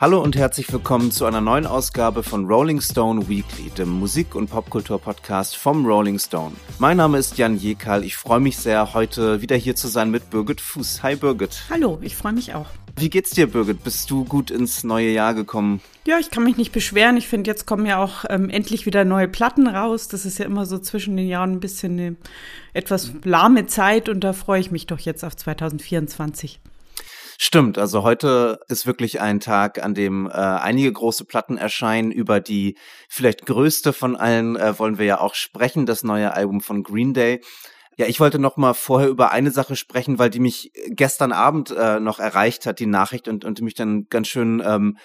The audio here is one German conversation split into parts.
Hallo und herzlich willkommen zu einer neuen Ausgabe von Rolling Stone Weekly, dem Musik- und Popkultur-Podcast vom Rolling Stone. Mein Name ist Jan Jekal. Ich freue mich sehr, heute wieder hier zu sein mit Birgit Fuß. Hi Birgit. Hallo, ich freue mich auch. Wie geht's dir, Birgit? Bist du gut ins neue Jahr gekommen? Ja, ich kann mich nicht beschweren. Ich finde, jetzt kommen ja auch ähm, endlich wieder neue Platten raus. Das ist ja immer so zwischen den Jahren ein bisschen eine etwas lahme Zeit und da freue ich mich doch jetzt auf 2024. Stimmt, also heute ist wirklich ein Tag, an dem äh, einige große Platten erscheinen. Über die vielleicht größte von allen äh, wollen wir ja auch sprechen, das neue Album von Green Day. Ja, ich wollte noch mal vorher über eine Sache sprechen, weil die mich gestern Abend äh, noch erreicht hat, die Nachricht, und, und mich dann ganz schön ähm,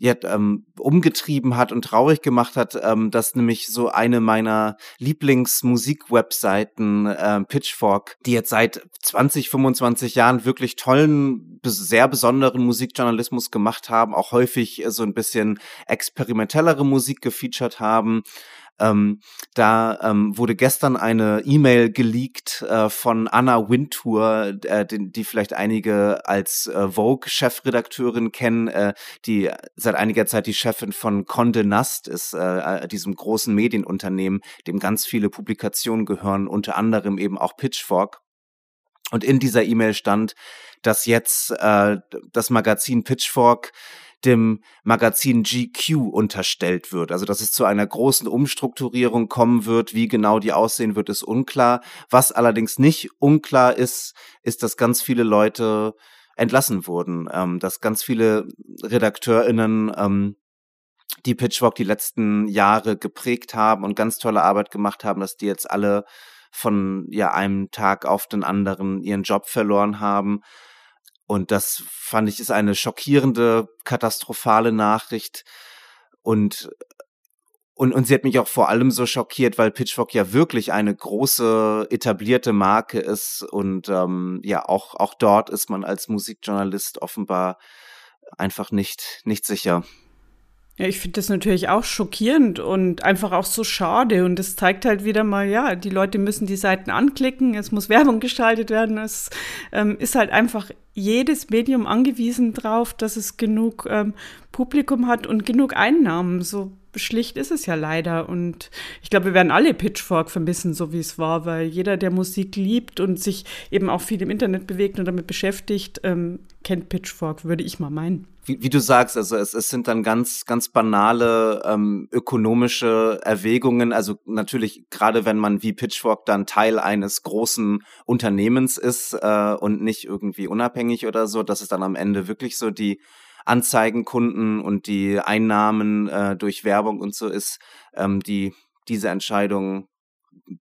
ja, ähm, umgetrieben hat und traurig gemacht hat, ähm, dass nämlich so eine meiner Lieblingsmusik-Webseiten, äh, Pitchfork, die jetzt seit 20, 25 Jahren wirklich tollen, sehr besonderen Musikjournalismus gemacht haben, auch häufig so ein bisschen experimentellere Musik gefeatured haben, ähm, da ähm, wurde gestern eine E-Mail geleakt äh, von Anna Wintour, äh, die, die vielleicht einige als äh, Vogue-Chefredakteurin kennen, äh, die seit einiger Zeit die Chefin von Condé Nast ist, äh, diesem großen Medienunternehmen, dem ganz viele Publikationen gehören, unter anderem eben auch Pitchfork. Und in dieser E-Mail stand, dass jetzt äh, das Magazin Pitchfork dem Magazin GQ unterstellt wird. Also dass es zu einer großen Umstrukturierung kommen wird. Wie genau die aussehen wird, ist unklar. Was allerdings nicht unklar ist, ist, dass ganz viele Leute entlassen wurden, ähm, dass ganz viele RedakteurInnen ähm, die Pitchfork die letzten Jahre geprägt haben und ganz tolle Arbeit gemacht haben, dass die jetzt alle von ja einem Tag auf den anderen ihren Job verloren haben. Und das fand ich ist eine schockierende, katastrophale Nachricht. Und, und, und sie hat mich auch vor allem so schockiert, weil Pitchfork ja wirklich eine große, etablierte Marke ist. Und ähm, ja, auch, auch dort ist man als Musikjournalist offenbar einfach nicht, nicht sicher. Ja, ich finde das natürlich auch schockierend und einfach auch so schade. Und das zeigt halt wieder mal, ja, die Leute müssen die Seiten anklicken, es muss Werbung gestaltet werden. Es ähm, ist halt einfach jedes Medium angewiesen drauf, dass es genug ähm, Publikum hat und genug Einnahmen. So schlicht ist es ja leider. Und ich glaube, wir werden alle Pitchfork vermissen, so wie es war, weil jeder, der Musik liebt und sich eben auch viel im Internet bewegt und damit beschäftigt, ähm, kennt Pitchfork, würde ich mal meinen. Wie, wie du sagst, also es, es sind dann ganz, ganz banale ähm, ökonomische Erwägungen. Also natürlich, gerade wenn man wie Pitchfork dann Teil eines großen Unternehmens ist äh, und nicht irgendwie unabhängig oder so, dass es dann am Ende wirklich so die Anzeigenkunden und die Einnahmen äh, durch Werbung und so ist, ähm, die diese Entscheidung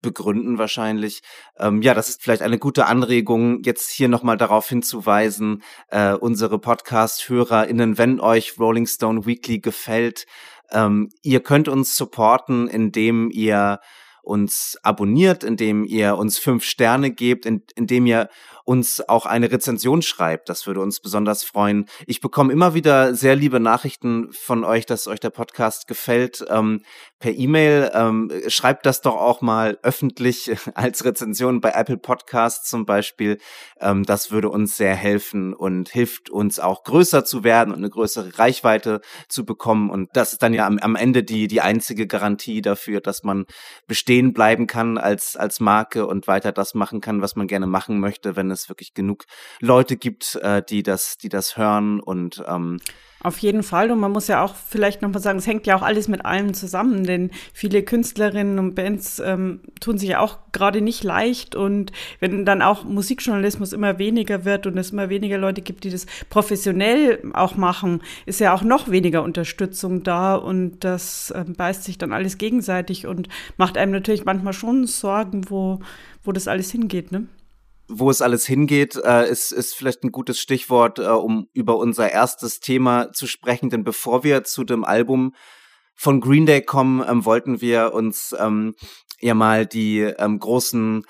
begründen wahrscheinlich. Ähm, ja, das ist vielleicht eine gute Anregung, jetzt hier nochmal darauf hinzuweisen, äh, unsere Podcast-HörerInnen, wenn euch Rolling Stone Weekly gefällt, ähm, ihr könnt uns supporten, indem ihr uns abonniert, indem ihr uns fünf Sterne gebt, in, indem ihr uns auch eine Rezension schreibt. Das würde uns besonders freuen. Ich bekomme immer wieder sehr liebe Nachrichten von euch, dass euch der Podcast gefällt. Ähm, per E-Mail ähm, schreibt das doch auch mal öffentlich als Rezension bei Apple Podcasts zum Beispiel. Ähm, das würde uns sehr helfen und hilft uns auch größer zu werden und eine größere Reichweite zu bekommen. Und das ist dann ja am, am Ende die, die einzige Garantie dafür, dass man bestehen bleiben kann als, als Marke und weiter das machen kann, was man gerne machen möchte, wenn es wirklich genug Leute gibt, äh, die das, die das hören und ähm, auf jeden Fall. Und man muss ja auch vielleicht nochmal sagen, es hängt ja auch alles mit allem zusammen, denn viele Künstlerinnen und Bands ähm, tun sich ja auch gerade nicht leicht. Und wenn dann auch Musikjournalismus immer weniger wird und es immer weniger Leute gibt, die das professionell auch machen, ist ja auch noch weniger Unterstützung da. Und das ähm, beißt sich dann alles gegenseitig und macht einem natürlich manchmal schon Sorgen, wo, wo das alles hingeht, ne? Wo es alles hingeht, äh, ist, ist vielleicht ein gutes Stichwort, äh, um über unser erstes Thema zu sprechen. Denn bevor wir zu dem Album von Green Day kommen, ähm, wollten wir uns ähm, ja mal die ähm, großen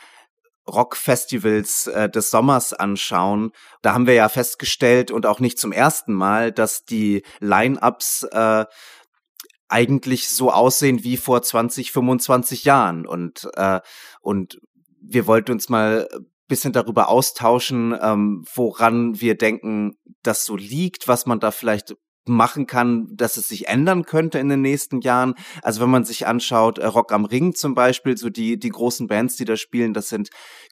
Rockfestivals äh, des Sommers anschauen. Da haben wir ja festgestellt und auch nicht zum ersten Mal, dass die Line-ups äh, eigentlich so aussehen wie vor 20, 25 Jahren und äh, und wir wollten uns mal bisschen darüber austauschen, ähm, woran wir denken, das so liegt, was man da vielleicht machen kann, dass es sich ändern könnte in den nächsten Jahren. Also wenn man sich anschaut, äh, Rock am Ring zum Beispiel, so die, die großen Bands, die da spielen, das sind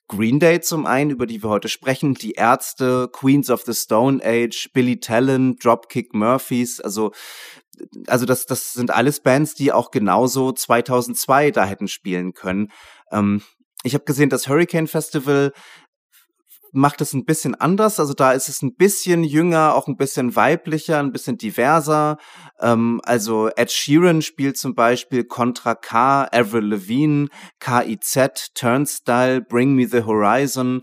Green Day zum einen, über die wir heute sprechen, die Ärzte, Queens of the Stone Age, Billy Talent, Dropkick Murphys, also also das, das sind alles Bands, die auch genauso 2002 da hätten spielen können. Ähm, ich habe gesehen, das Hurricane Festival macht es ein bisschen anders. Also da ist es ein bisschen jünger, auch ein bisschen weiblicher, ein bisschen diverser. Ähm, also Ed Sheeran spielt zum Beispiel Contra K, Avril Lavigne, KIZ, Turnstile, Bring Me the Horizon.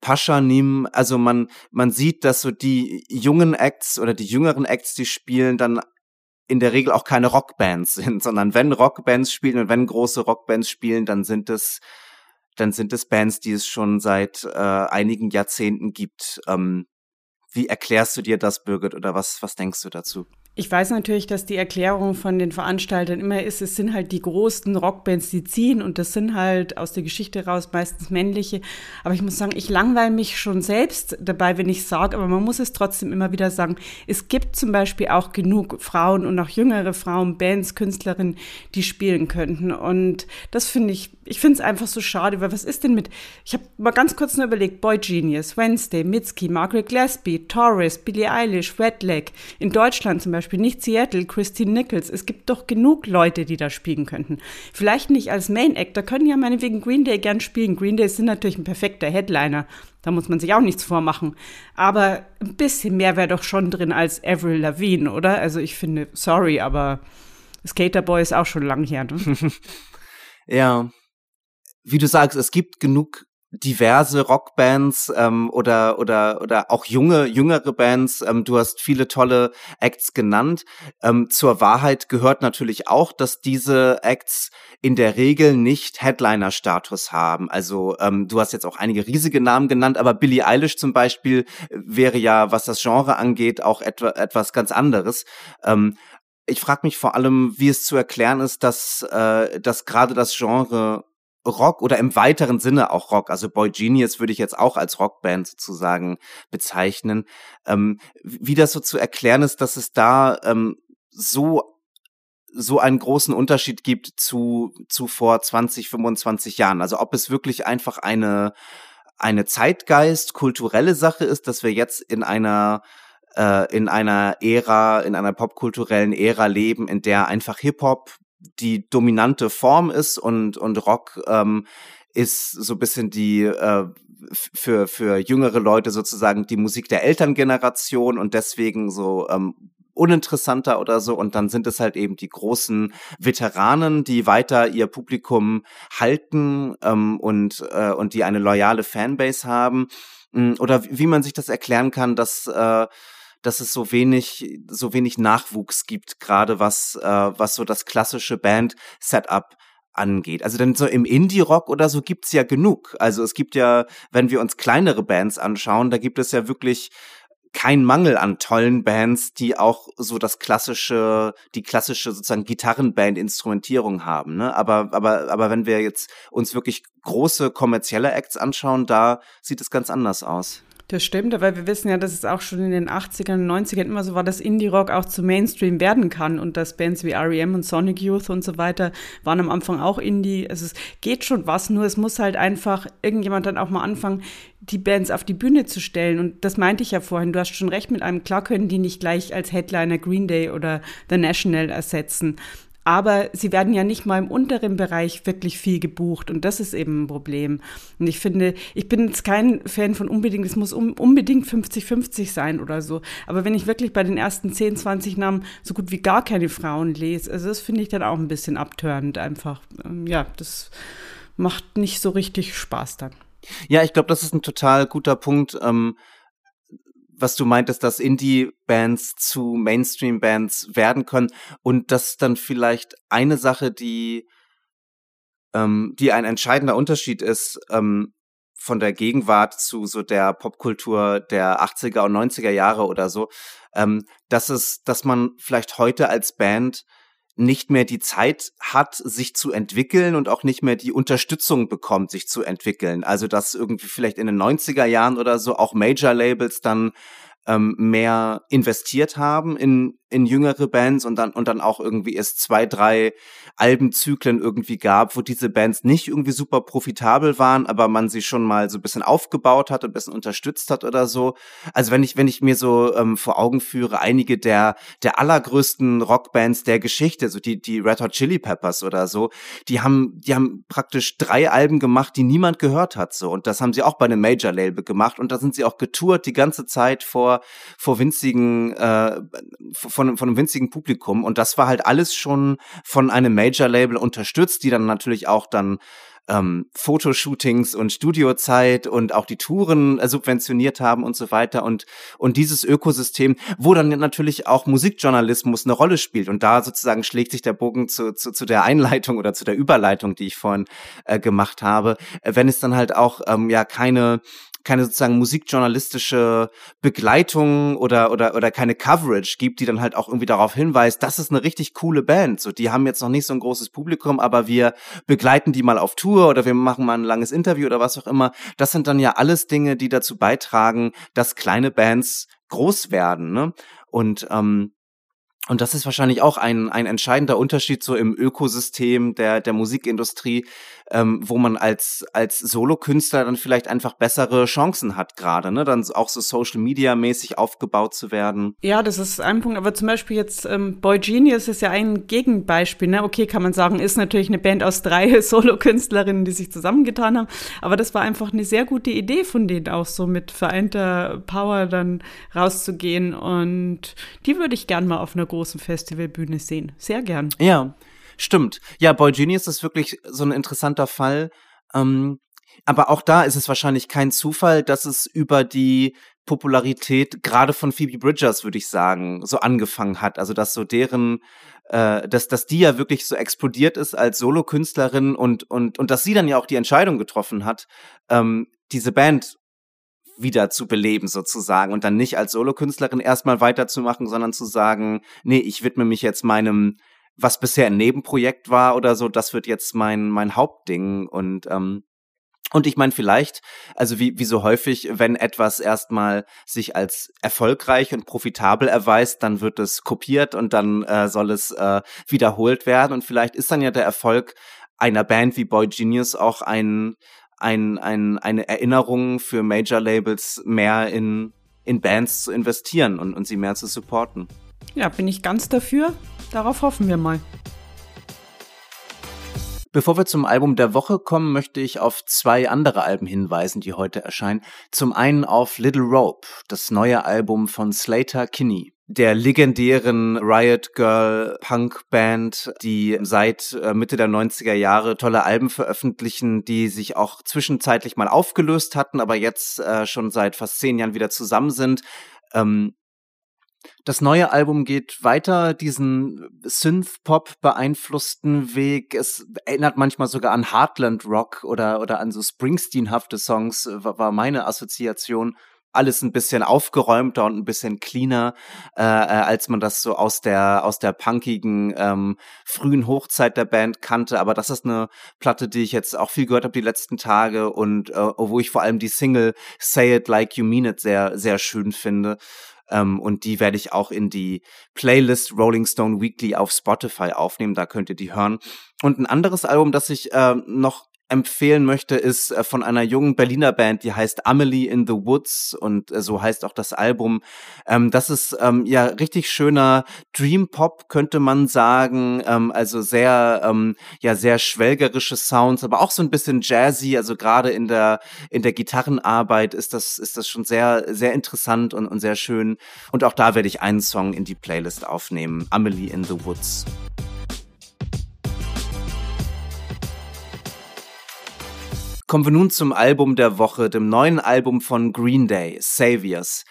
Paschanim, also man, man sieht, dass so die jungen Acts oder die jüngeren Acts, die spielen, dann in der Regel auch keine Rockbands sind, sondern wenn Rockbands spielen und wenn große Rockbands spielen, dann sind es dann sind es Bands, die es schon seit äh, einigen Jahrzehnten gibt. Ähm, wie erklärst du dir das, Birgit, oder was, was denkst du dazu? Ich weiß natürlich, dass die Erklärung von den Veranstaltern immer ist, es sind halt die großen Rockbands, die ziehen und das sind halt aus der Geschichte raus meistens männliche. Aber ich muss sagen, ich langweile mich schon selbst dabei, wenn ich sage, aber man muss es trotzdem immer wieder sagen. Es gibt zum Beispiel auch genug Frauen und auch jüngere Frauen, Bands, Künstlerinnen, die spielen könnten. Und das finde ich, ich finde es einfach so schade, weil was ist denn mit, ich habe mal ganz kurz nur überlegt, Boy Genius, Wednesday, Mitski, Margaret Gillespie, Torres, Billie Eilish, Redleg, in Deutschland zum Beispiel Beispiel, nicht Seattle, Christine Nichols. Es gibt doch genug Leute, die da spielen könnten. Vielleicht nicht als Main Act, da können ja meinetwegen Green Day gern spielen. Green Day sind natürlich ein perfekter Headliner. Da muss man sich auch nichts vormachen. Aber ein bisschen mehr wäre doch schon drin als Avril Lavigne, oder? Also ich finde, sorry, aber Skaterboy ist auch schon lang her. Ne? ja. Wie du sagst, es gibt genug diverse Rockbands ähm, oder oder oder auch junge jüngere Bands. Ähm, du hast viele tolle Acts genannt. Ähm, zur Wahrheit gehört natürlich auch, dass diese Acts in der Regel nicht Headliner-Status haben. Also ähm, du hast jetzt auch einige riesige Namen genannt, aber Billie Eilish zum Beispiel wäre ja, was das Genre angeht, auch etwa, etwas ganz anderes. Ähm, ich frage mich vor allem, wie es zu erklären ist, dass, äh, dass gerade das Genre Rock oder im weiteren Sinne auch Rock, also Boy Genius würde ich jetzt auch als Rockband sozusagen bezeichnen, ähm, wie das so zu erklären ist, dass es da ähm, so so einen großen Unterschied gibt zu, zu vor 20, 25 Jahren. Also ob es wirklich einfach eine, eine Zeitgeist, kulturelle Sache ist, dass wir jetzt in einer äh, in einer Ära, in einer popkulturellen Ära leben, in der einfach Hip-Hop die dominante Form ist und, und Rock ähm, ist so ein bisschen die äh, für, für jüngere Leute sozusagen die Musik der Elterngeneration und deswegen so ähm, uninteressanter oder so. Und dann sind es halt eben die großen Veteranen, die weiter ihr Publikum halten ähm, und, äh, und die eine loyale Fanbase haben. Mm, oder wie man sich das erklären kann, dass äh, dass es so wenig, so wenig Nachwuchs gibt, gerade was, äh, was so das klassische Band-Setup angeht. Also denn so im Indie-Rock oder so gibt's ja genug. Also es gibt ja, wenn wir uns kleinere Bands anschauen, da gibt es ja wirklich kein Mangel an tollen Bands, die auch so das klassische, die klassische sozusagen Gitarrenband-Instrumentierung haben. Ne? Aber, aber, aber wenn wir jetzt uns wirklich große kommerzielle Acts anschauen, da sieht es ganz anders aus. Das stimmt, aber wir wissen ja, dass es auch schon in den 80ern und 90ern immer so war, dass Indie-Rock auch zu Mainstream werden kann und dass Bands wie R.E.M. und Sonic Youth und so weiter waren am Anfang auch Indie. Also es geht schon was, nur es muss halt einfach irgendjemand dann auch mal anfangen, die Bands auf die Bühne zu stellen. Und das meinte ich ja vorhin. Du hast schon recht mit einem. Klar können die nicht gleich als Headliner Green Day oder The National ersetzen. Aber sie werden ja nicht mal im unteren Bereich wirklich viel gebucht und das ist eben ein Problem. Und ich finde, ich bin jetzt kein Fan von unbedingt, es muss unbedingt 50-50 sein oder so. Aber wenn ich wirklich bei den ersten 10, 20 Namen so gut wie gar keine Frauen lese, also das finde ich dann auch ein bisschen abtörend einfach. Ähm, ja, das macht nicht so richtig Spaß dann. Ja, ich glaube, das ist ein total guter Punkt. Ähm was du meintest, dass Indie-Bands zu Mainstream-Bands werden können und das dann vielleicht eine Sache, die, ähm, die ein entscheidender Unterschied ist ähm, von der Gegenwart zu so der Popkultur der 80er und 90er Jahre oder so, ähm, dass es, dass man vielleicht heute als Band nicht mehr die Zeit hat, sich zu entwickeln und auch nicht mehr die Unterstützung bekommt, sich zu entwickeln. Also dass irgendwie vielleicht in den 90er Jahren oder so auch Major-Labels dann ähm, mehr investiert haben in in jüngere Bands und dann und dann auch irgendwie es zwei, drei Albenzyklen irgendwie gab, wo diese Bands nicht irgendwie super profitabel waren, aber man sie schon mal so ein bisschen aufgebaut hat, ein bisschen unterstützt hat oder so. Also wenn ich wenn ich mir so ähm, vor Augen führe, einige der der allergrößten Rockbands der Geschichte, so die die Red Hot Chili Peppers oder so, die haben die haben praktisch drei Alben gemacht, die niemand gehört hat so und das haben sie auch bei einem Major Label gemacht und da sind sie auch getourt die ganze Zeit vor vor winzigen äh, von, von einem winzigen Publikum. Und das war halt alles schon von einem Major-Label unterstützt, die dann natürlich auch dann ähm, Fotoshootings und Studiozeit und auch die Touren äh, subventioniert haben und so weiter. Und und dieses Ökosystem, wo dann natürlich auch Musikjournalismus eine Rolle spielt. Und da sozusagen schlägt sich der Bogen zu, zu, zu der Einleitung oder zu der Überleitung, die ich vorhin äh, gemacht habe, äh, wenn es dann halt auch ähm, ja keine keine sozusagen musikjournalistische Begleitung oder, oder, oder keine Coverage gibt, die dann halt auch irgendwie darauf hinweist, das ist eine richtig coole Band. So, die haben jetzt noch nicht so ein großes Publikum, aber wir begleiten die mal auf Tour oder wir machen mal ein langes Interview oder was auch immer. Das sind dann ja alles Dinge, die dazu beitragen, dass kleine Bands groß werden. Ne? Und ähm, und das ist wahrscheinlich auch ein, ein entscheidender Unterschied so im Ökosystem der, der Musikindustrie, ähm, wo man als, als Solokünstler dann vielleicht einfach bessere Chancen hat gerade, ne? Dann auch so Social Media mäßig aufgebaut zu werden. Ja, das ist ein Punkt. Aber zum Beispiel jetzt ähm, Boy Genius ist ja ein Gegenbeispiel, ne? Okay, kann man sagen, ist natürlich eine Band aus drei Solokünstlerinnen, die sich zusammengetan haben. Aber das war einfach eine sehr gute Idee von denen auch so mit vereinter Power dann rauszugehen. Und die würde ich gern mal auf einer großen Festivalbühne sehen. Sehr gern. Ja. Stimmt. Ja, Boy Genius ist wirklich so ein interessanter Fall. Ähm, aber auch da ist es wahrscheinlich kein Zufall, dass es über die Popularität gerade von Phoebe Bridgers, würde ich sagen, so angefangen hat. Also dass so deren, äh, dass, dass die ja wirklich so explodiert ist als Solokünstlerin und, und, und dass sie dann ja auch die Entscheidung getroffen hat, ähm, diese Band wieder zu beleben sozusagen und dann nicht als Solokünstlerin erstmal weiterzumachen, sondern zu sagen, nee, ich widme mich jetzt meinem was bisher ein Nebenprojekt war oder so, das wird jetzt mein, mein Hauptding und, ähm, und ich meine, vielleicht, also wie, wie so häufig, wenn etwas erstmal sich als erfolgreich und profitabel erweist, dann wird es kopiert und dann äh, soll es äh, wiederholt werden. Und vielleicht ist dann ja der Erfolg einer Band wie Boy Genius auch ein, ein, ein, eine Erinnerung für Major-Labels, mehr in, in Bands zu investieren und, und sie mehr zu supporten. Ja, bin ich ganz dafür. Darauf hoffen wir mal. Bevor wir zum Album der Woche kommen, möchte ich auf zwei andere Alben hinweisen, die heute erscheinen. Zum einen auf Little Rope, das neue Album von Slater Kinney der legendären Riot Girl Punk Band, die seit äh, Mitte der 90er Jahre tolle Alben veröffentlichen, die sich auch zwischenzeitlich mal aufgelöst hatten, aber jetzt äh, schon seit fast zehn Jahren wieder zusammen sind. Ähm, das neue Album geht weiter diesen Synth-Pop beeinflussten Weg. Es erinnert manchmal sogar an Heartland Rock oder, oder an so Springsteen-hafte Songs, war meine Assoziation alles ein bisschen aufgeräumter und ein bisschen cleaner, äh, äh, als man das so aus der aus der punkigen ähm, frühen Hochzeit der Band kannte. Aber das ist eine Platte, die ich jetzt auch viel gehört habe die letzten Tage und äh, wo ich vor allem die Single Say It Like You Mean It sehr sehr schön finde. Ähm, und die werde ich auch in die Playlist Rolling Stone Weekly auf Spotify aufnehmen. Da könnt ihr die hören. Und ein anderes Album, das ich äh, noch empfehlen möchte, ist äh, von einer jungen Berliner Band, die heißt Amelie in the Woods und äh, so heißt auch das Album. Ähm, das ist ähm, ja richtig schöner Dream Pop, könnte man sagen. Ähm, also sehr, ja, sehr schwelgerische Sounds, aber auch so ein bisschen jazzy. Also gerade in der, in der Gitarrenarbeit ist das, ist das schon sehr, sehr interessant und, und sehr schön. Und auch da werde ich einen Song in die Playlist aufnehmen. Amelie in the Woods. Kommen wir nun zum Album der Woche, dem neuen Album von Green Day, Saviors.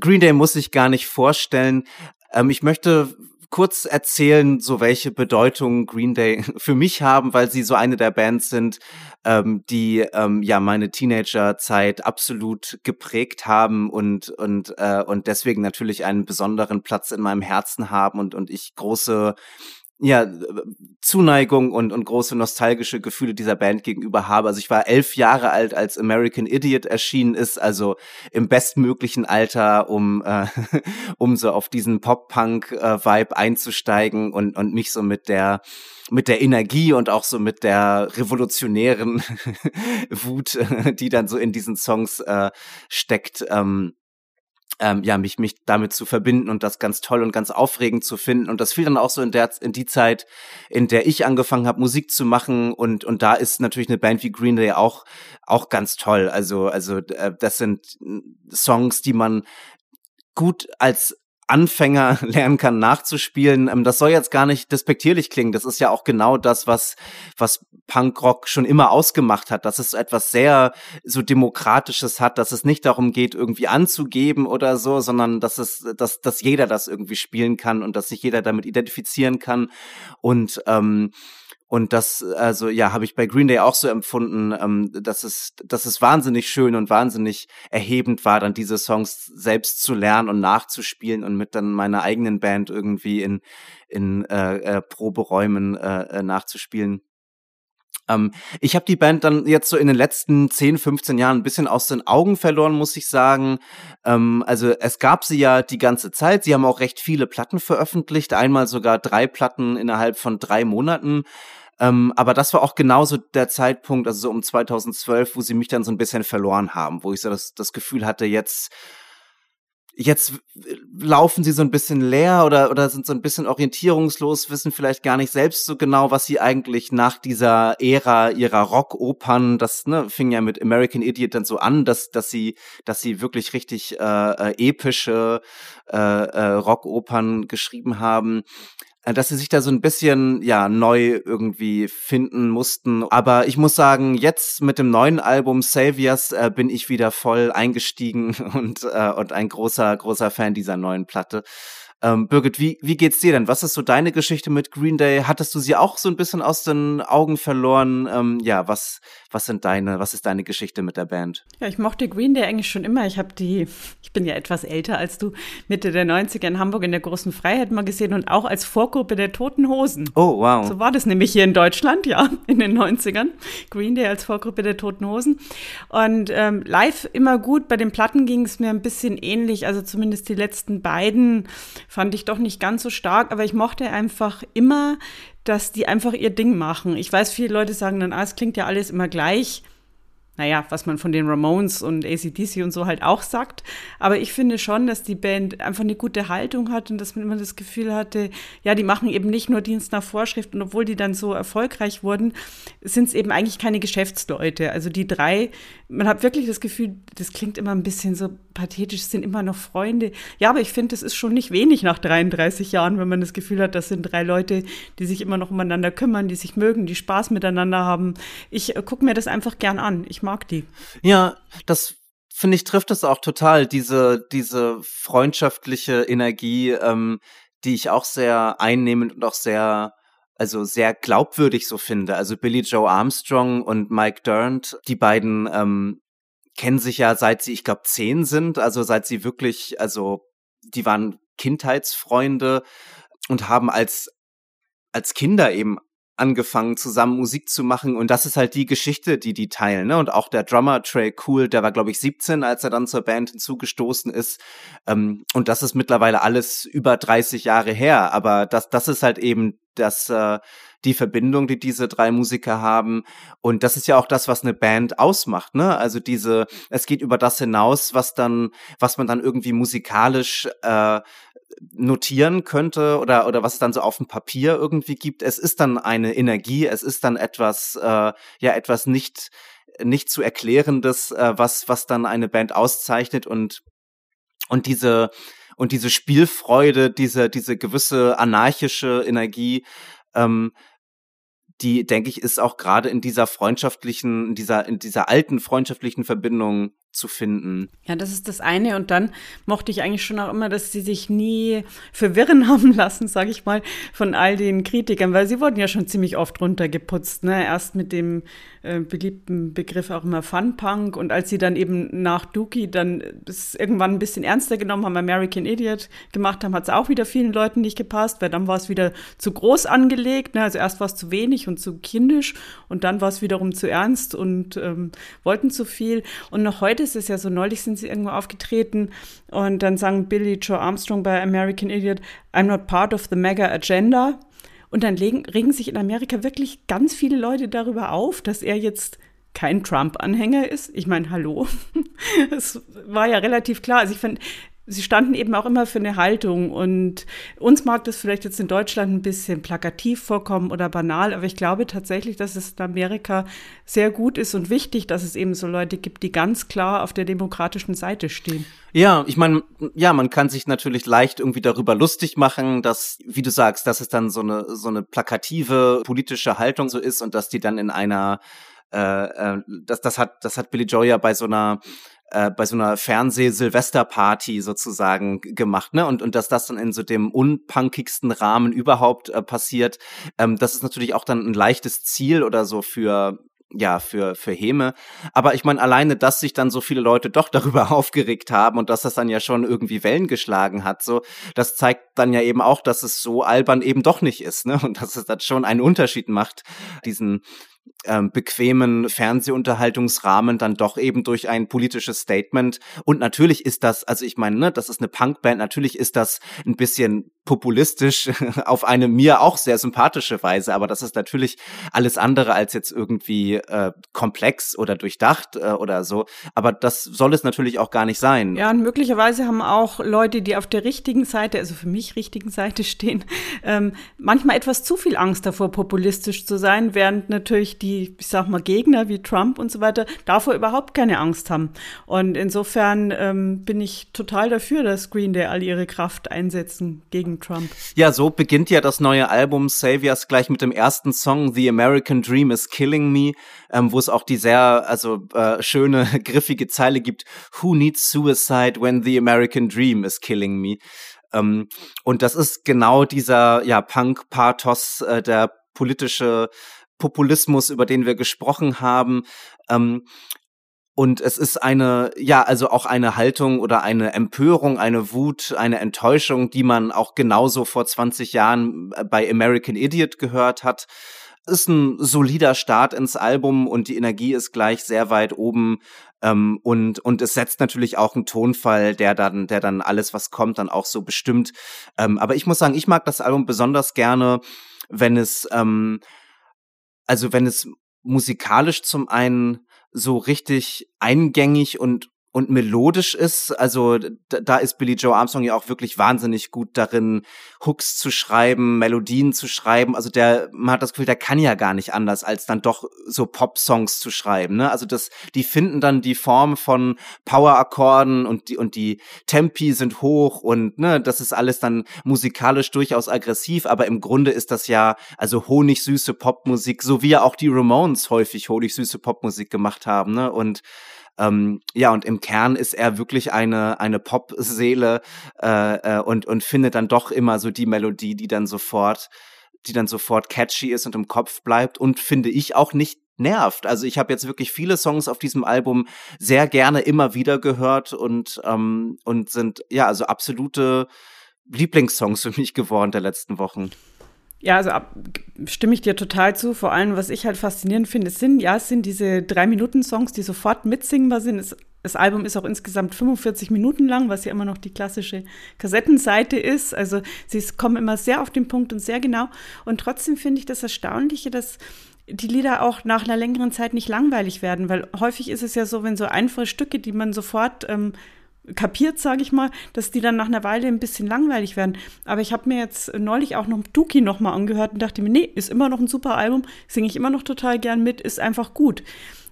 Green Day muss ich gar nicht vorstellen. Ähm, ich möchte kurz erzählen, so welche Bedeutung Green Day für mich haben, weil sie so eine der Bands sind, ähm, die ähm, ja meine Teenagerzeit absolut geprägt haben und und äh, und deswegen natürlich einen besonderen Platz in meinem Herzen haben und und ich große ja, Zuneigung und, und große nostalgische Gefühle dieser Band gegenüber habe. Also ich war elf Jahre alt, als American Idiot erschienen ist, also im bestmöglichen Alter, um, äh, um so auf diesen Pop-Punk-Vibe einzusteigen und, und mich so mit der mit der Energie und auch so mit der revolutionären Wut, die dann so in diesen Songs äh, steckt, ähm, ähm, ja, mich, mich damit zu verbinden und das ganz toll und ganz aufregend zu finden. Und das fiel dann auch so in der, in die Zeit, in der ich angefangen habe, Musik zu machen. Und, und da ist natürlich eine Band wie Green Day auch, auch ganz toll. Also, also, äh, das sind Songs, die man gut als Anfänger lernen kann, nachzuspielen. Ähm, das soll jetzt gar nicht despektierlich klingen. Das ist ja auch genau das, was, was Punkrock schon immer ausgemacht hat, dass es etwas sehr so Demokratisches hat, dass es nicht darum geht, irgendwie anzugeben oder so, sondern dass es, dass, dass jeder das irgendwie spielen kann und dass sich jeder damit identifizieren kann. Und ähm, und das, also ja, habe ich bei Green Day auch so empfunden, ähm, dass es, dass es wahnsinnig schön und wahnsinnig erhebend war, dann diese Songs selbst zu lernen und nachzuspielen und mit dann meiner eigenen Band irgendwie in in äh, äh, Proberäumen äh, äh nachzuspielen. Ähm, ich habe die Band dann jetzt so in den letzten 10, 15 Jahren ein bisschen aus den Augen verloren, muss ich sagen. Ähm, also es gab sie ja die ganze Zeit. Sie haben auch recht viele Platten veröffentlicht, einmal sogar drei Platten innerhalb von drei Monaten. Ähm, aber das war auch genauso der Zeitpunkt, also so um 2012, wo sie mich dann so ein bisschen verloren haben, wo ich so das, das Gefühl hatte, jetzt jetzt laufen sie so ein bisschen leer oder, oder sind so ein bisschen orientierungslos, wissen vielleicht gar nicht selbst so genau, was sie eigentlich nach dieser Ära ihrer Rockopern, das ne, fing ja mit American Idiot dann so an, dass, dass sie, dass sie wirklich richtig äh, äh, epische äh, äh, Rockopern geschrieben haben. Äh, dass sie sich da so ein bisschen ja neu irgendwie finden mussten. Aber ich muss sagen, jetzt mit dem neuen Album Saviors äh, bin ich wieder voll eingestiegen und äh, und ein großer großer Fan dieser neuen Platte. Ähm, Birgit, wie, wie geht's dir denn? Was ist so deine Geschichte mit Green Day? Hattest du sie auch so ein bisschen aus den Augen verloren? Ähm, ja, was, was sind deine, was ist deine Geschichte mit der Band? Ja, ich mochte Green Day eigentlich schon immer. Ich habe die, ich bin ja etwas älter als du, Mitte der 90er in Hamburg in der großen Freiheit mal gesehen und auch als Vorgruppe der Toten Hosen. Oh, wow. So war das nämlich hier in Deutschland, ja, in den 90ern. Green Day als Vorgruppe der Toten Hosen. Und ähm, live immer gut. Bei den Platten ging es mir ein bisschen ähnlich. Also zumindest die letzten beiden fand ich doch nicht ganz so stark, aber ich mochte einfach immer, dass die einfach ihr Ding machen. Ich weiß, viele Leute sagen dann, ah, es klingt ja alles immer gleich naja, was man von den Ramones und ACDC und so halt auch sagt. Aber ich finde schon, dass die Band einfach eine gute Haltung hat und dass man immer das Gefühl hatte, ja, die machen eben nicht nur Dienst nach Vorschrift und obwohl die dann so erfolgreich wurden, sind es eben eigentlich keine Geschäftsleute. Also die drei, man hat wirklich das Gefühl, das klingt immer ein bisschen so pathetisch, sind immer noch Freunde. Ja, aber ich finde, das ist schon nicht wenig nach 33 Jahren, wenn man das Gefühl hat, das sind drei Leute, die sich immer noch umeinander kümmern, die sich mögen, die Spaß miteinander haben. Ich äh, gucke mir das einfach gern an. Ich mag die. Ja, das finde ich trifft es auch total, diese, diese freundschaftliche Energie, ähm, die ich auch sehr einnehmend und auch sehr also sehr glaubwürdig so finde. Also Billy Joe Armstrong und Mike Durnt, die beiden ähm, kennen sich ja seit sie, ich glaube, zehn sind, also seit sie wirklich, also die waren Kindheitsfreunde und haben als als Kinder eben angefangen, zusammen Musik zu machen. Und das ist halt die Geschichte, die die teilen. Ne? Und auch der Drummer Trey Cool, der war, glaube ich, 17, als er dann zur Band hinzugestoßen ist. Ähm, und das ist mittlerweile alles über 30 Jahre her. Aber das, das ist halt eben das, äh, die Verbindung, die diese drei Musiker haben. Und das ist ja auch das, was eine Band ausmacht, ne? Also diese, es geht über das hinaus, was dann, was man dann irgendwie musikalisch äh, notieren könnte oder oder was es dann so auf dem Papier irgendwie gibt. Es ist dann eine Energie, es ist dann etwas äh, ja etwas nicht nicht zu erklärendes, äh, was was dann eine Band auszeichnet und und diese und diese Spielfreude, diese diese gewisse anarchische Energie, ähm, die denke ich ist auch gerade in dieser freundschaftlichen, in dieser in dieser alten freundschaftlichen Verbindung zu finden. Ja, das ist das eine. Und dann mochte ich eigentlich schon auch immer, dass sie sich nie verwirren haben lassen, sage ich mal, von all den Kritikern, weil sie wurden ja schon ziemlich oft runtergeputzt. Ne? Erst mit dem äh, beliebten Begriff auch immer Funpunk und als sie dann eben nach Dookie dann irgendwann ein bisschen ernster genommen haben, American Idiot gemacht haben, hat es auch wieder vielen Leuten nicht gepasst, weil dann war es wieder zu groß angelegt. Ne? Also erst war es zu wenig und zu kindisch und dann war es wiederum zu ernst und ähm, wollten zu viel. Und noch heute ist es ja so, neulich sind sie irgendwo aufgetreten und dann sang Billy Joe Armstrong bei American Idiot, I'm not part of the mega agenda. Und dann legen, regen sich in Amerika wirklich ganz viele Leute darüber auf, dass er jetzt kein Trump-Anhänger ist. Ich meine, hallo. Es war ja relativ klar. Also ich fand, sie standen eben auch immer für eine Haltung. Und uns mag das vielleicht jetzt in Deutschland ein bisschen plakativ vorkommen oder banal, aber ich glaube tatsächlich, dass es in Amerika sehr gut ist und wichtig, dass es eben so Leute gibt, die ganz klar auf der demokratischen Seite stehen. Ja, ich meine, ja, man kann sich natürlich leicht irgendwie darüber lustig machen, dass, wie du sagst, dass es dann so eine so eine plakative politische Haltung so ist und dass die dann in einer äh, äh, das, das hat das hat Billy Joy ja bei so einer äh, bei so einer Fernseh-Silvesterparty sozusagen gemacht, ne? Und, und dass das dann in so dem unpunkigsten Rahmen überhaupt äh, passiert, ähm, das ist natürlich auch dann ein leichtes Ziel oder so für ja, für, für Häme. Aber ich meine, alleine, dass sich dann so viele Leute doch darüber aufgeregt haben und dass das dann ja schon irgendwie Wellen geschlagen hat, so, das zeigt dann ja eben auch, dass es so albern eben doch nicht ist, ne? Und dass es dann schon einen Unterschied macht, diesen, ähm, bequemen Fernsehunterhaltungsrahmen dann doch eben durch ein politisches Statement. Und natürlich ist das, also ich meine, ne, das ist eine Punkband, natürlich ist das ein bisschen populistisch auf eine mir auch sehr sympathische Weise, aber das ist natürlich alles andere als jetzt irgendwie äh, komplex oder durchdacht äh, oder so. Aber das soll es natürlich auch gar nicht sein. Ja, und möglicherweise haben auch Leute, die auf der richtigen Seite, also für mich richtigen Seite stehen, ähm, manchmal etwas zu viel Angst davor, populistisch zu sein, während natürlich die, ich sag mal, Gegner wie Trump und so weiter davor überhaupt keine Angst haben. Und insofern ähm, bin ich total dafür, dass Green Day all ihre Kraft einsetzen gegen Trump. Ja, so beginnt ja das neue Album Saviors gleich mit dem ersten Song The American Dream is Killing Me, ähm, wo es auch die sehr also äh, schöne griffige Zeile gibt: Who needs suicide when the American Dream is killing me? Ähm, und das ist genau dieser ja Punk-Pathos, äh, der politische Populismus, über den wir gesprochen haben. Ähm, und es ist eine, ja, also auch eine Haltung oder eine Empörung, eine Wut, eine Enttäuschung, die man auch genauso vor 20 Jahren äh, bei American Idiot gehört hat. Ist ein solider Start ins Album und die Energie ist gleich sehr weit oben. Ähm, und, und es setzt natürlich auch einen Tonfall, der dann, der dann alles, was kommt, dann auch so bestimmt. Ähm, aber ich muss sagen, ich mag das Album besonders gerne, wenn es, ähm, also wenn es musikalisch zum einen so richtig eingängig und und melodisch ist. Also da, ist Billy Joe Armstrong ja auch wirklich wahnsinnig gut darin, Hooks zu schreiben, Melodien zu schreiben. Also der, man hat das Gefühl, der kann ja gar nicht anders, als dann doch so Pop-Songs zu schreiben. Ne? Also das, die finden dann die Form von Power-Akkorden und die, und die Tempi sind hoch und ne, das ist alles dann musikalisch durchaus aggressiv, aber im Grunde ist das ja also honigsüße Popmusik, so wie ja auch die Ramones häufig honigsüße Popmusik gemacht haben. Ne? Und ähm, ja, und im Kern ist er wirklich eine, eine Pop-Seele äh, äh, und, und findet dann doch immer so die Melodie, die dann sofort, die dann sofort catchy ist und im Kopf bleibt und finde ich auch nicht nervt. Also ich habe jetzt wirklich viele Songs auf diesem Album sehr gerne immer wieder gehört und, ähm, und sind ja also absolute Lieblingssongs für mich geworden der letzten Wochen. Ja, also stimme ich dir total zu. Vor allem, was ich halt faszinierend finde, sind, ja, es sind diese drei Minuten Songs, die sofort mitsingbar sind. Es, das Album ist auch insgesamt 45 Minuten lang, was ja immer noch die klassische Kassettenseite ist. Also sie kommen immer sehr auf den Punkt und sehr genau. Und trotzdem finde ich das Erstaunliche, dass die Lieder auch nach einer längeren Zeit nicht langweilig werden, weil häufig ist es ja so, wenn so einfache Stücke, die man sofort ähm, kapiert, sage ich mal, dass die dann nach einer Weile ein bisschen langweilig werden. Aber ich habe mir jetzt neulich auch noch Duki noch mal angehört und dachte mir, nee, ist immer noch ein super Album, singe ich immer noch total gern mit, ist einfach gut.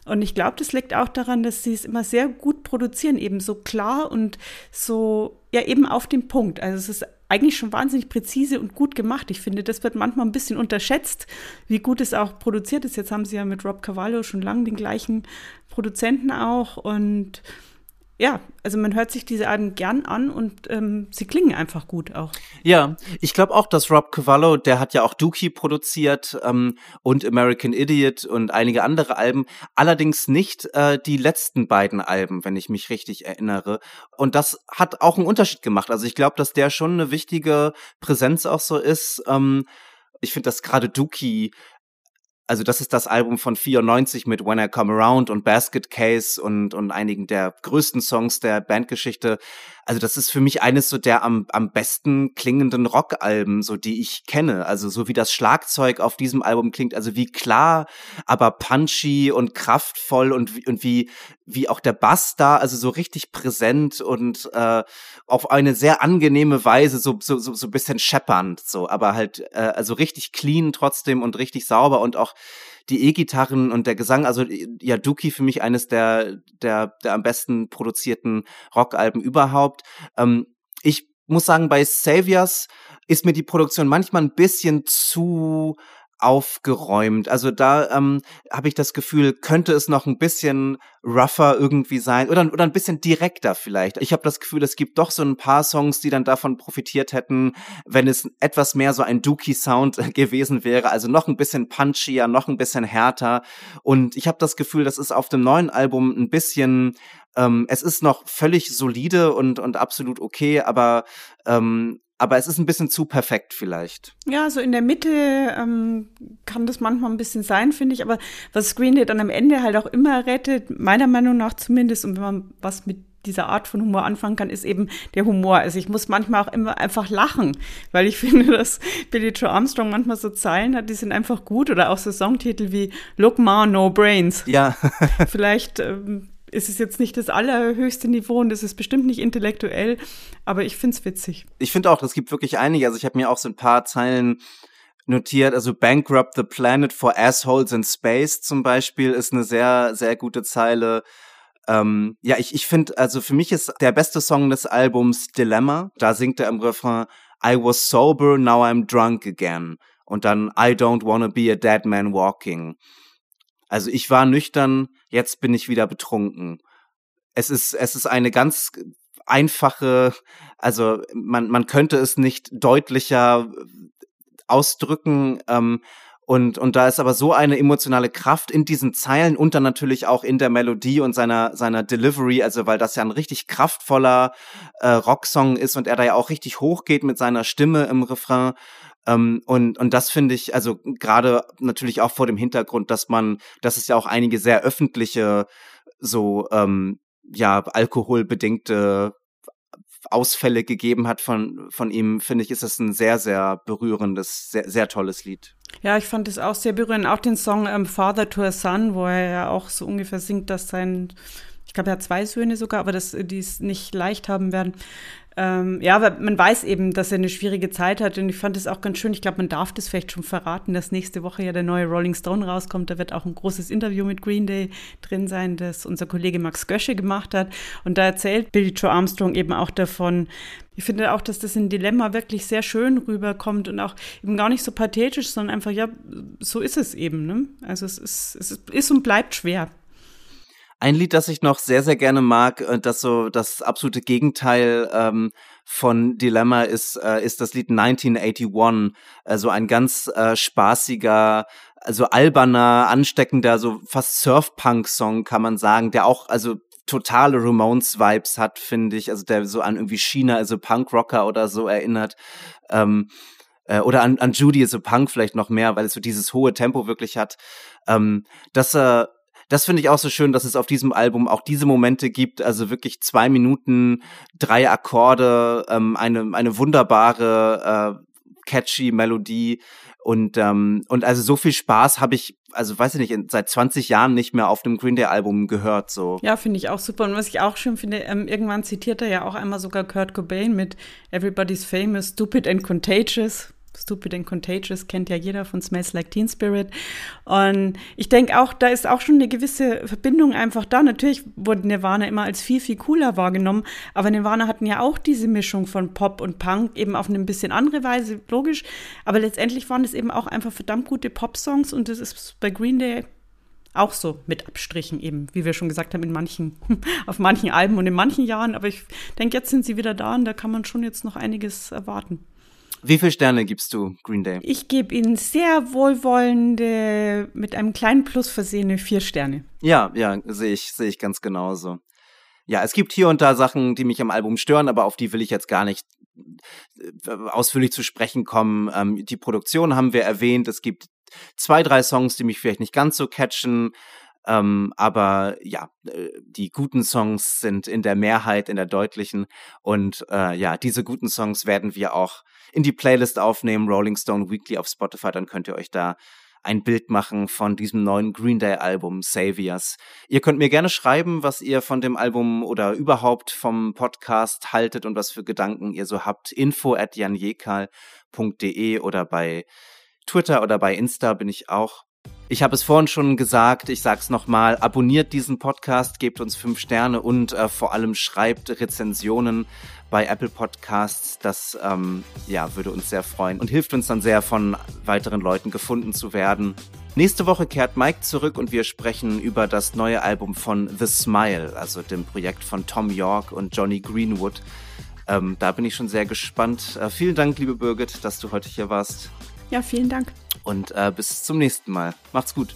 Und ich glaube, das liegt auch daran, dass sie es immer sehr gut produzieren, eben so klar und so, ja, eben auf den Punkt. Also es ist eigentlich schon wahnsinnig präzise und gut gemacht. Ich finde, das wird manchmal ein bisschen unterschätzt, wie gut es auch produziert ist. Jetzt haben sie ja mit Rob Cavallo schon lange den gleichen Produzenten auch und ja, also man hört sich diese Alben gern an und ähm, sie klingen einfach gut auch. Ja, ich glaube auch, dass Rob Cavallo, der hat ja auch Dookie produziert ähm, und American Idiot und einige andere Alben, allerdings nicht äh, die letzten beiden Alben, wenn ich mich richtig erinnere. Und das hat auch einen Unterschied gemacht. Also ich glaube, dass der schon eine wichtige Präsenz auch so ist. Ähm, ich finde, dass gerade Dookie also das ist das Album von 94 mit When I Come Around und Basket Case und, und einigen der größten Songs der Bandgeschichte. Also das ist für mich eines so der am, am besten klingenden Rockalben, so die ich kenne. Also so wie das Schlagzeug auf diesem Album klingt, also wie klar, aber punchy und kraftvoll und, und wie, wie auch der Bass da, also so richtig präsent und äh, auf eine sehr angenehme Weise, so, so, so, so bisschen scheppernd, so, aber halt, äh, also richtig clean trotzdem und richtig sauber und auch die E-Gitarren und der Gesang, also ja, Dookie für mich eines der, der, der am besten produzierten Rockalben überhaupt. Ähm, ich muss sagen, bei Saviors ist mir die Produktion manchmal ein bisschen zu aufgeräumt. Also da ähm, habe ich das Gefühl, könnte es noch ein bisschen rougher irgendwie sein oder, oder ein bisschen direkter vielleicht. Ich habe das Gefühl, es gibt doch so ein paar Songs, die dann davon profitiert hätten, wenn es etwas mehr so ein Dookie-Sound gewesen wäre. Also noch ein bisschen punchier, noch ein bisschen härter. Und ich habe das Gefühl, das ist auf dem neuen Album ein bisschen ähm, es ist noch völlig solide und, und absolut okay, aber ähm, aber es ist ein bisschen zu perfekt vielleicht. Ja, so in der Mitte ähm, kann das manchmal ein bisschen sein, finde ich. Aber was Screen Day dann am Ende halt auch immer rettet, meiner Meinung nach zumindest, und wenn man was mit dieser Art von Humor anfangen kann, ist eben der Humor. Also ich muss manchmal auch immer einfach lachen, weil ich finde, dass Billy Joe Armstrong manchmal so Zeilen hat, die sind einfach gut oder auch so Songtitel wie Look Ma, No Brains. Ja. Vielleicht ähm, ist es jetzt nicht das allerhöchste Niveau und es ist bestimmt nicht intellektuell, aber ich finde es witzig. Ich finde auch, es gibt wirklich einige. Also ich habe mir auch so ein paar Zeilen notiert. Also Bankrupt the Planet for Assholes in Space zum Beispiel ist eine sehr, sehr gute Zeile. Ähm, ja, ich, ich finde, also für mich ist der beste Song des Albums Dilemma. Da singt er im Refrain I was sober, now I'm drunk again. Und dann I don't wanna be a dead man walking. Also ich war nüchtern, jetzt bin ich wieder betrunken. Es ist, es ist eine ganz einfache, also man, man könnte es nicht deutlicher ausdrücken. Ähm, und, und da ist aber so eine emotionale Kraft in diesen Zeilen und dann natürlich auch in der Melodie und seiner, seiner Delivery, also weil das ja ein richtig kraftvoller äh, Rocksong ist und er da ja auch richtig hochgeht mit seiner Stimme im Refrain. Ähm, und, und das finde ich, also gerade natürlich auch vor dem Hintergrund, dass man, dass es ja auch einige sehr öffentliche, so, ähm, ja, alkoholbedingte Ausfälle gegeben hat von, von ihm, finde ich, ist es ein sehr, sehr berührendes, sehr, sehr tolles Lied. Ja, ich fand es auch sehr berührend. Auch den Song ähm, Father to a Son, wo er ja auch so ungefähr singt, dass sein, ich glaube, er hat zwei Söhne sogar, aber dass die es nicht leicht haben werden. Ähm, ja, aber man weiß eben, dass er eine schwierige Zeit hat und ich fand es auch ganz schön. Ich glaube, man darf das vielleicht schon verraten, dass nächste Woche ja der neue Rolling Stone rauskommt. Da wird auch ein großes Interview mit Green Day drin sein, das unser Kollege Max Gösche gemacht hat. Und da erzählt Billy Joe Armstrong eben auch davon, ich finde auch, dass das in Dilemma wirklich sehr schön rüberkommt und auch eben gar nicht so pathetisch, sondern einfach, ja, so ist es eben. Ne? Also es ist, es ist und bleibt schwer. Ein Lied, das ich noch sehr, sehr gerne mag, äh, das so das absolute Gegenteil ähm, von Dilemma ist, äh, ist das Lied 1981. Also ein ganz äh, spaßiger, also alberner, ansteckender, so fast Surfpunk-Song kann man sagen, der auch, also totale Ramones-Vibes hat, finde ich. Also der so an irgendwie China, also Punk-Rocker oder so erinnert. Ähm, äh, oder an, an Judy is a Punk vielleicht noch mehr, weil es so dieses hohe Tempo wirklich hat. Ähm, dass er das finde ich auch so schön, dass es auf diesem Album auch diese Momente gibt, also wirklich zwei Minuten, drei Akkorde, ähm, eine, eine wunderbare, äh, catchy Melodie und, ähm, und also so viel Spaß habe ich, also weiß ich nicht, seit 20 Jahren nicht mehr auf dem Green Day Album gehört, so. Ja, finde ich auch super. Und was ich auch schön finde, ähm, irgendwann zitiert er ja auch einmal sogar Kurt Cobain mit Everybody's Famous, Stupid and Contagious Stupid and Contagious kennt ja jeder von Smells Like Teen Spirit. Und ich denke auch, da ist auch schon eine gewisse Verbindung einfach da. Natürlich wurde Nirvana immer als viel, viel cooler wahrgenommen, aber Nirvana hatten ja auch diese Mischung von Pop und Punk, eben auf eine ein bisschen andere Weise, logisch. Aber letztendlich waren es eben auch einfach verdammt gute Pop-Songs und das ist bei Green Day auch so mit Abstrichen eben, wie wir schon gesagt haben, in manchen, auf manchen Alben und in manchen Jahren. Aber ich denke, jetzt sind sie wieder da und da kann man schon jetzt noch einiges erwarten. Wie viele Sterne gibst du Green Day? Ich gebe ihnen sehr wohlwollende, mit einem kleinen Plus versehene vier Sterne. Ja, ja, sehe ich, sehe ich ganz genauso. Ja, es gibt hier und da Sachen, die mich am Album stören, aber auf die will ich jetzt gar nicht äh, ausführlich zu sprechen kommen. Ähm, die Produktion haben wir erwähnt. Es gibt zwei, drei Songs, die mich vielleicht nicht ganz so catchen. Ähm, aber ja, äh, die guten Songs sind in der Mehrheit, in der deutlichen. Und äh, ja, diese guten Songs werden wir auch in die Playlist aufnehmen, Rolling Stone Weekly auf Spotify. Dann könnt ihr euch da ein Bild machen von diesem neuen Green Day Album Saviors. Ihr könnt mir gerne schreiben, was ihr von dem Album oder überhaupt vom Podcast haltet und was für Gedanken ihr so habt. Info at janjekal.de oder bei Twitter oder bei Insta bin ich auch. Ich habe es vorhin schon gesagt, ich sag's nochmal, abonniert diesen Podcast, gebt uns fünf Sterne und äh, vor allem schreibt Rezensionen bei Apple Podcasts. Das ähm, ja, würde uns sehr freuen und hilft uns dann sehr, von weiteren Leuten gefunden zu werden. Nächste Woche kehrt Mike zurück und wir sprechen über das neue Album von The Smile, also dem Projekt von Tom York und Johnny Greenwood. Ähm, da bin ich schon sehr gespannt. Äh, vielen Dank, liebe Birgit, dass du heute hier warst. Ja, vielen Dank. Und äh, bis zum nächsten Mal. Macht's gut.